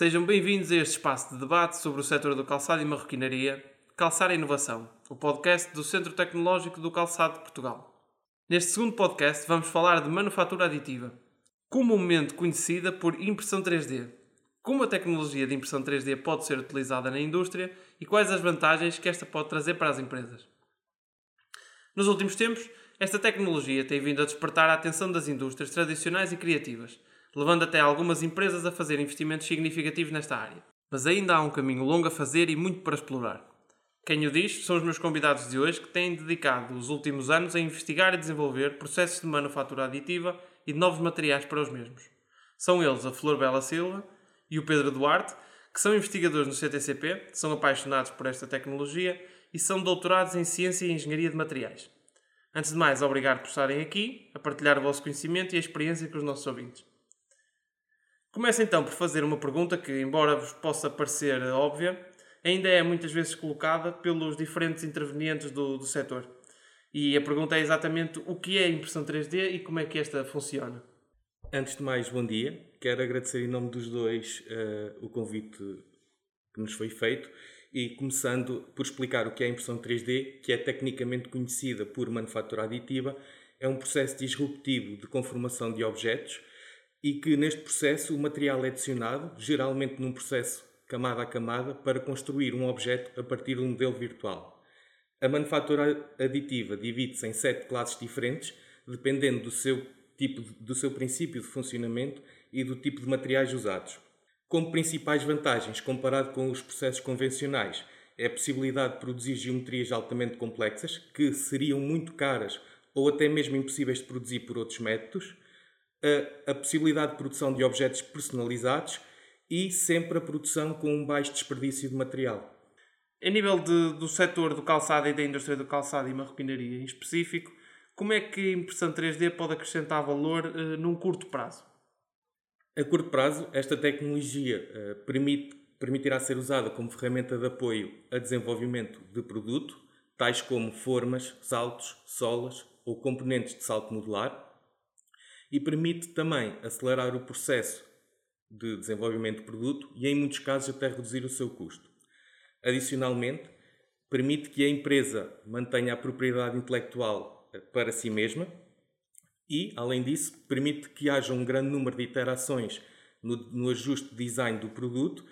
Sejam bem-vindos a este espaço de debate sobre o setor do calçado e marroquinaria, Calçar a Inovação, o podcast do Centro Tecnológico do Calçado de Portugal. Neste segundo podcast vamos falar de manufatura aditiva, comumente conhecida por impressão 3D. Como a tecnologia de impressão 3D pode ser utilizada na indústria e quais as vantagens que esta pode trazer para as empresas. Nos últimos tempos, esta tecnologia tem vindo a despertar a atenção das indústrias tradicionais e criativas, levando até algumas empresas a fazer investimentos significativos nesta área. Mas ainda há um caminho longo a fazer e muito para explorar. Quem o diz são os meus convidados de hoje que têm dedicado os últimos anos a investigar e desenvolver processos de manufatura aditiva e de novos materiais para os mesmos. São eles a Flor Bela Silva e o Pedro Duarte, que são investigadores no CTCP, são apaixonados por esta tecnologia e são doutorados em Ciência e Engenharia de Materiais. Antes de mais, obrigado por estarem aqui, a partilhar o vosso conhecimento e a experiência com os nossos ouvintes. Começo então por fazer uma pergunta que, embora vos possa parecer óbvia, ainda é muitas vezes colocada pelos diferentes intervenientes do, do setor. E a pergunta é exatamente o que é a impressão 3D e como é que esta funciona. Antes de mais, bom dia. Quero agradecer em nome dos dois uh, o convite que nos foi feito e começando por explicar o que é a impressão 3D, que é tecnicamente conhecida por manufatura aditiva, é um processo disruptivo de conformação de objetos e que neste processo o material é adicionado, geralmente num processo camada a camada, para construir um objeto a partir de um modelo virtual. A manufatura aditiva divide-se em sete classes diferentes, dependendo do seu, tipo, do seu princípio de funcionamento e do tipo de materiais usados. Como principais vantagens, comparado com os processos convencionais, é a possibilidade de produzir geometrias altamente complexas, que seriam muito caras ou até mesmo impossíveis de produzir por outros métodos, a, a possibilidade de produção de objetos personalizados e sempre a produção com um baixo desperdício de material. A nível de, do setor do calçado e da indústria do calçado e marroquinaria em específico, como é que a impressão 3D pode acrescentar valor uh, num curto prazo? A curto prazo, esta tecnologia uh, permite, permitirá ser usada como ferramenta de apoio a desenvolvimento de produto, tais como formas, saltos, solas ou componentes de salto modular, e permite também acelerar o processo de desenvolvimento de produto e, em muitos casos, até reduzir o seu custo. Adicionalmente, permite que a empresa mantenha a propriedade intelectual eh, para si mesma e, além disso, permite que haja um grande número de iterações no, no ajuste de design do produto,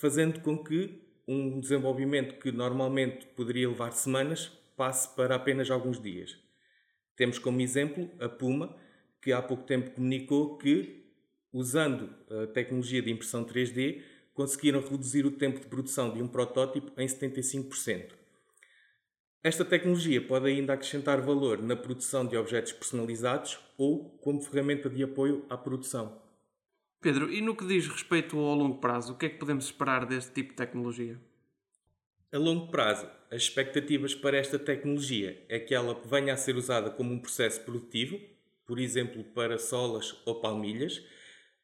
fazendo com que um desenvolvimento que normalmente poderia levar semanas passe para apenas alguns dias. Temos como exemplo a Puma, que há pouco tempo comunicou que, usando a tecnologia de impressão 3D, conseguiram reduzir o tempo de produção de um protótipo em 75%. Esta tecnologia pode ainda acrescentar valor na produção de objetos personalizados ou como ferramenta de apoio à produção. Pedro, e no que diz respeito ao longo prazo, o que é que podemos esperar deste tipo de tecnologia? A longo prazo, as expectativas para esta tecnologia é que ela venha a ser usada como um processo produtivo, por exemplo, para solas ou palmilhas,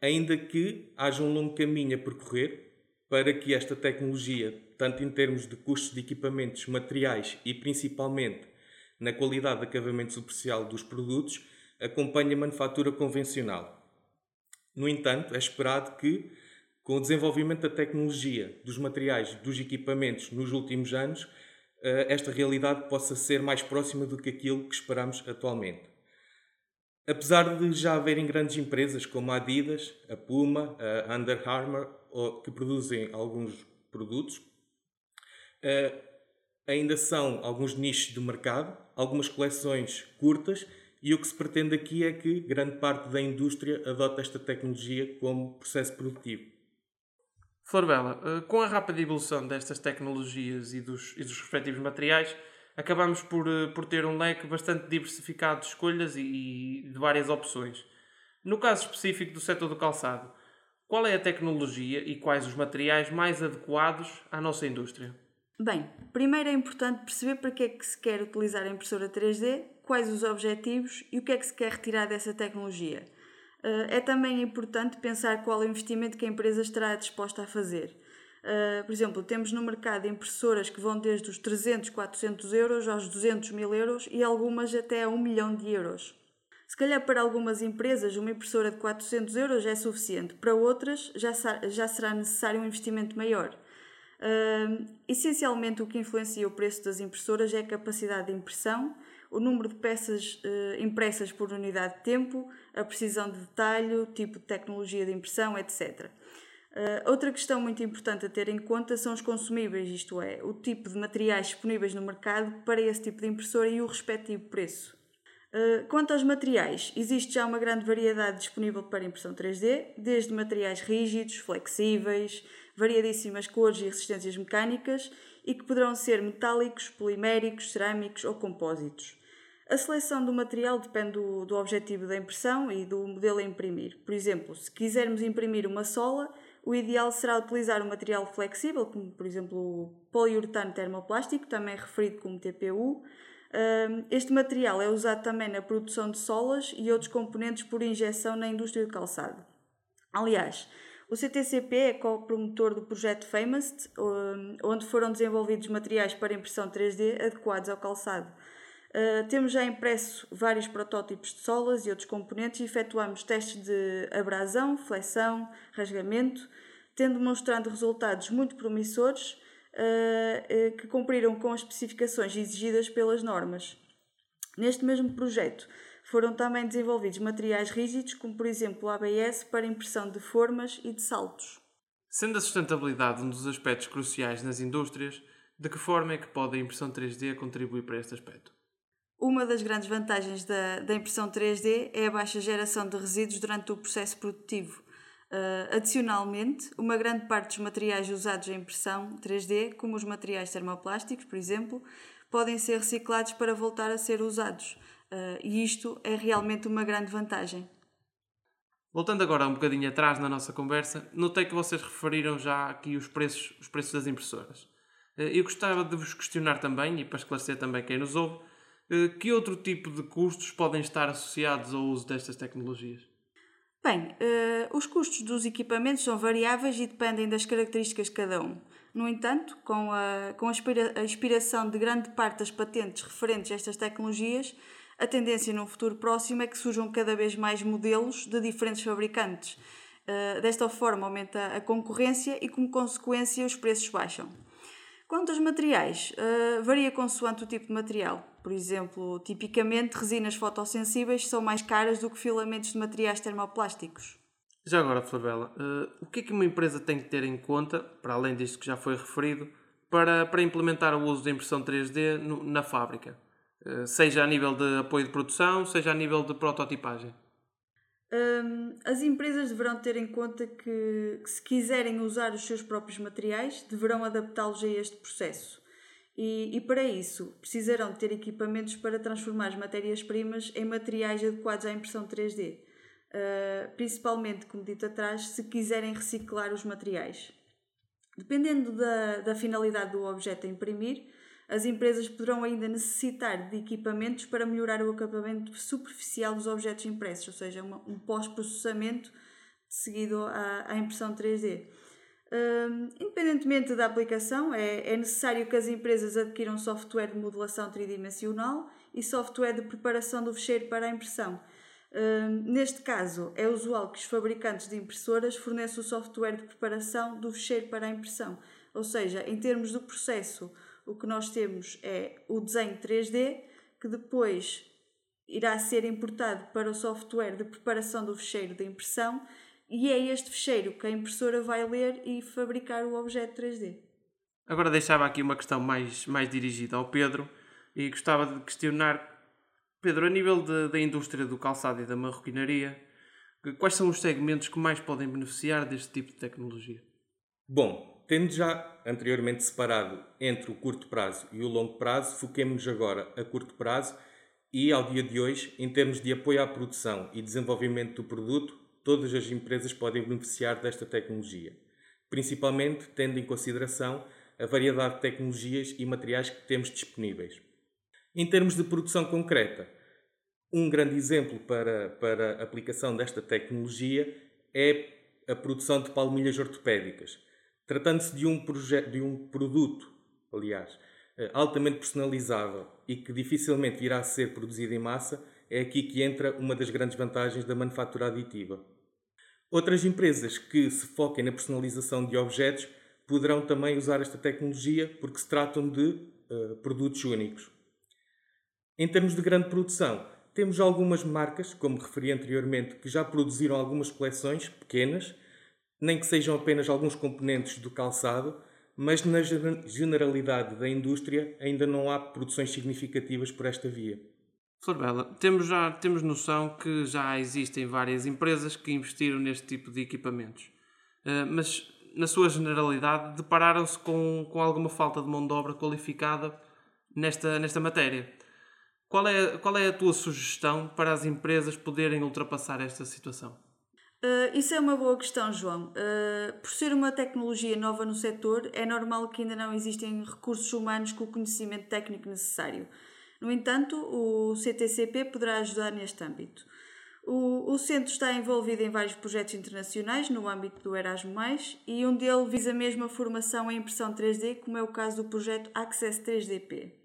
ainda que haja um longo caminho a percorrer para que esta tecnologia, tanto em termos de custos de equipamentos, materiais e principalmente na qualidade de acabamento superficial dos produtos, acompanhe a manufatura convencional. No entanto, é esperado que, com o desenvolvimento da tecnologia, dos materiais, dos equipamentos nos últimos anos, eh, esta realidade possa ser mais próxima do que aquilo que esperamos atualmente. Apesar de já haverem grandes empresas como a Adidas, a Puma, a Under Armour, que produzem alguns produtos, eh, ainda são alguns nichos de mercado, algumas coleções curtas, e o que se pretende aqui é que grande parte da indústria adote esta tecnologia como processo produtivo. Florbela, eh, com a rápida evolução destas tecnologias e dos, e dos respectivos materiais, acabamos por, eh, por ter um leque bastante diversificado de escolhas e, e de várias opções. No caso específico do setor do calçado, qual é a tecnologia e quais os materiais mais adequados à nossa indústria? Bem, primeiro é importante perceber para que é que se quer utilizar a impressora 3D, quais os objetivos e o que é que se quer retirar dessa tecnologia. Eh, é também importante pensar qual é o investimento que a empresa estará disposta a fazer. Uh, por exemplo, temos no mercado impressoras que vão desde os 300, 400 euros aos 200 mil euros e algumas até a 1 milhão de euros. Se calhar para algumas empresas uma impressora de 400 euros é suficiente, para outras já, já será necessário um investimento maior. Uh, essencialmente, o que influencia o preço das impressoras é a capacidade de impressão, o número de peças uh, impressas por unidade de tempo, a precisão de detalhe, tipo de tecnologia de impressão, etc. Uh, outra questão muito importante a ter em conta são os consumíveis, isto é, o tipo de materiais disponíveis no mercado para esse tipo de impressora e o respectivo preço. Uh, quanto aos materiais, existe já uma grande variedade disponível para impressão 3D, desde materiais rígidos, flexíveis, variadíssimas cores e resistências mecânicas e que poderão ser metálicos, poliméricos, cerâmicos ou compósitos. A seleção do material depende do, do objetivo da impressão e do modelo a imprimir. Por exemplo, se quisermos imprimir uma sola, o ideal será utilizar um material flexível, como por exemplo o poliuretano termoplástico, também referido como TPU. Este material é usado também na produção de solas e outros componentes por injeção na indústria do calçado. Aliás, o CTCP é co-promotor do projeto Famous, onde foram desenvolvidos materiais para impressão 3D adequados ao calçado. Uh, temos já impresso vários protótipos de solas e outros componentes e efetuamos testes de abrasão, flexão, rasgamento, tendo mostrando resultados muito promissores uh, uh, que cumpriram com as especificações exigidas pelas normas. Neste mesmo projeto foram também desenvolvidos materiais rígidos, como por exemplo o ABS, para impressão de formas e de saltos. Sendo a sustentabilidade um dos aspectos cruciais nas indústrias, de que forma é que pode a impressão 3D contribuir para este aspecto? Uma das grandes vantagens da, da impressão 3D é a baixa geração de resíduos durante o processo produtivo. Uh, adicionalmente, uma grande parte dos materiais usados em impressão 3D, como os materiais termoplásticos, por exemplo, podem ser reciclados para voltar a ser usados. Uh, e isto é realmente uma grande vantagem. Voltando agora um bocadinho atrás na nossa conversa, notei que vocês referiram já aqui os preços, os preços das impressoras. Uh, eu gostava de vos questionar também, e para esclarecer também quem nos ouve, que outro tipo de custos podem estar associados ao uso destas tecnologias? Bem, uh, os custos dos equipamentos são variáveis e dependem das características de cada um. No entanto, com a, com a, expira, a expiração de grande parte das patentes referentes a estas tecnologias, a tendência no futuro próximo é que surjam cada vez mais modelos de diferentes fabricantes. Uh, desta forma, aumenta a concorrência e, como consequência, os preços baixam. Quanto aos materiais, uh, varia consoante o tipo de material. Por exemplo, tipicamente resinas fotossensíveis são mais caras do que filamentos de materiais termoplásticos. Já agora, Flabela, uh, o que é que uma empresa tem que ter em conta, para além disto que já foi referido, para, para implementar o uso da impressão 3D no, na fábrica? Uh, seja a nível de apoio de produção, seja a nível de prototipagem. Um, as empresas deverão ter em conta que, que, se quiserem usar os seus próprios materiais, deverão adaptá-los a este processo. E, e, para isso, precisarão ter equipamentos para transformar as matérias-primas em materiais adequados à impressão 3D, uh, ah, principalmente, como dito atrás, se quiserem reciclar os materiais. Dependendo da, da finalidade do objeto a imprimir, as empresas poderão ainda necessitar de equipamentos para melhorar o acabamento superficial dos objetos impressos, ou seja, uma, um pós-processamento seguido à, à, impressão 3D. Um, independentemente da aplicação, é, é necessário que as empresas adquiram software de modelação tridimensional e software de preparação do fecheiro para a impressão. Um, neste caso, é usual que os fabricantes de impressoras forneçam o software de preparação do fecheiro para a impressão, ou seja, em termos do processo o que nós temos é o desenho 3D, que depois irá ser importado para o software de preparação do fecheiro de impressão, e é este fecheiro que a impressora vai ler e fabricar o objeto 3D. Agora deixava aqui uma questão mais, mais dirigida ao Pedro e gostava de questionar, Pedro, a nível de, da indústria do calçado e da marroquinaria, quais são os segmentos que mais podem beneficiar deste tipo de tecnologia? Bom, Tendo já anteriormente separado entre o curto prazo e o longo prazo, foquemos-nos agora a curto prazo e, ao dia de hoje, em termos de apoio à produção e desenvolvimento do produto, todas as empresas podem beneficiar desta tecnologia, principalmente tendo em consideração a variedade de tecnologias e materiais que temos disponíveis. Em termos de produção concreta, um grande exemplo para, para a aplicação desta tecnologia é a produção de palmilhas ortopédicas Tratando-se de, um de um produto, aliás, eh, altamente personalizável e que dificilmente irá ser produzido em massa, É aqui que entra uma das grandes vantagens da manufatura aditiva. Outras empresas que se foquem na personalização de objetos poderão também usar esta tecnologia porque se tratam de uh, produtos únicos. Em termos de grande produção, temos algumas marcas, como referi anteriormente, que já produziram algumas coleções pequenas, nem que sejam apenas alguns componentes do calçado, mas na generalidade da indústria ainda não há produções significativas por esta via. Florbela, temos já temos noção que já existem várias empresas que investiram neste tipo de equipamentos, uh, mas na sua generalidade depararam-se com, com alguma falta de mão de obra qualificada nesta, nesta matéria. Qual é, qual é a tua sugestão para as empresas poderem ultrapassar esta situação? Uh, isso é uma boa questão, João. Uh, por ser uma tecnologia nova no setor, é normal que ainda não existem recursos humanos com o conhecimento técnico necessário. No entanto, o CTCP poderá ajudar neste âmbito. O, o centro está envolvido em vários projetos internacionais no âmbito do Erasmus, e um deles visa mesmo a formação em impressão 3D, como é o caso do projeto Access 3DP.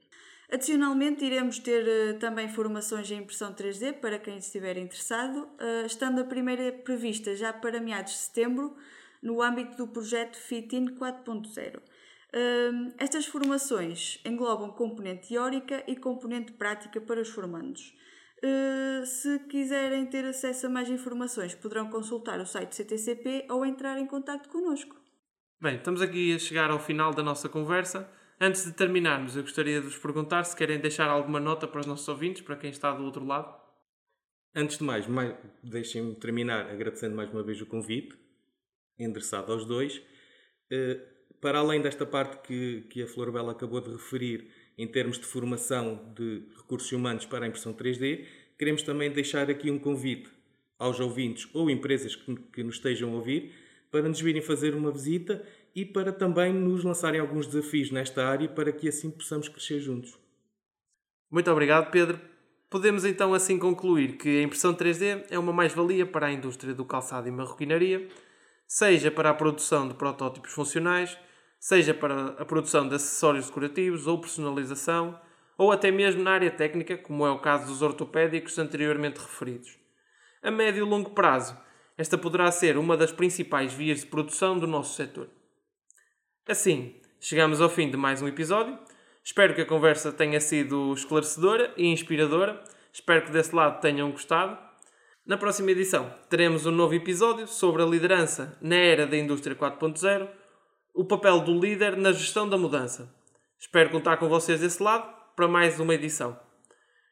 Adicionalmente, iremos ter uh, também formações em impressão 3D para quem estiver interessado, uh, estando a primeira prevista já para meados de setembro, no âmbito do projeto FITIN 4.0. Uh, estas formações englobam componente teórica e componente prática para os formandos. Uh, se quiserem ter acesso a mais informações, poderão consultar o site do CTCP ou entrar em contato connosco. Bem, estamos aqui a chegar ao final da nossa conversa. Antes de terminarmos, eu gostaria de vos perguntar se querem deixar alguma nota para os nossos ouvintes, para quem está do outro lado. Antes de mais, mais deixem-me terminar agradecendo mais uma vez o convite, endereçado aos dois. Uh, para além desta parte que, que a Flor Bela acabou de referir, em termos de formação de recursos humanos para a impressão 3D, queremos também deixar aqui um convite aos ouvintes ou empresas que, que nos estejam a ouvir para nos virem fazer uma visita e para também nos lançarem alguns desafios nesta área para que assim possamos crescer juntos. Muito obrigado, Pedro. Podemos então assim concluir que a impressão 3D é uma mais-valia para a indústria do calçado e marroquinaria, seja para a produção de protótipos funcionais, seja para a produção de acessórios decorativos ou personalização, ou até mesmo na área técnica, como é o caso dos ortopédicos anteriormente referidos. A médio e longo prazo, esta poderá ser uma das principais vias de produção do nosso setor. Assim, chegamos ao fim de mais um episódio. Espero que a conversa tenha sido esclarecedora e inspiradora. Espero que desse lado tenham gostado. Na próxima edição teremos um novo episódio sobre a liderança na era da indústria 4.0, o papel do líder na gestão da mudança. Espero contar com vocês desse lado para mais uma edição.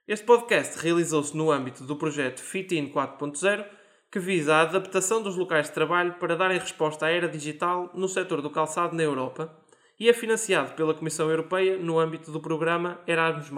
Este podcast realizou-se no âmbito do projeto FITIN 4.0 que visa a adaptação dos locais de trabalho para darem resposta à era digital no setor do calçado na Europa e é financiado pela Comissão Europeia no âmbito do programa Erasmus+.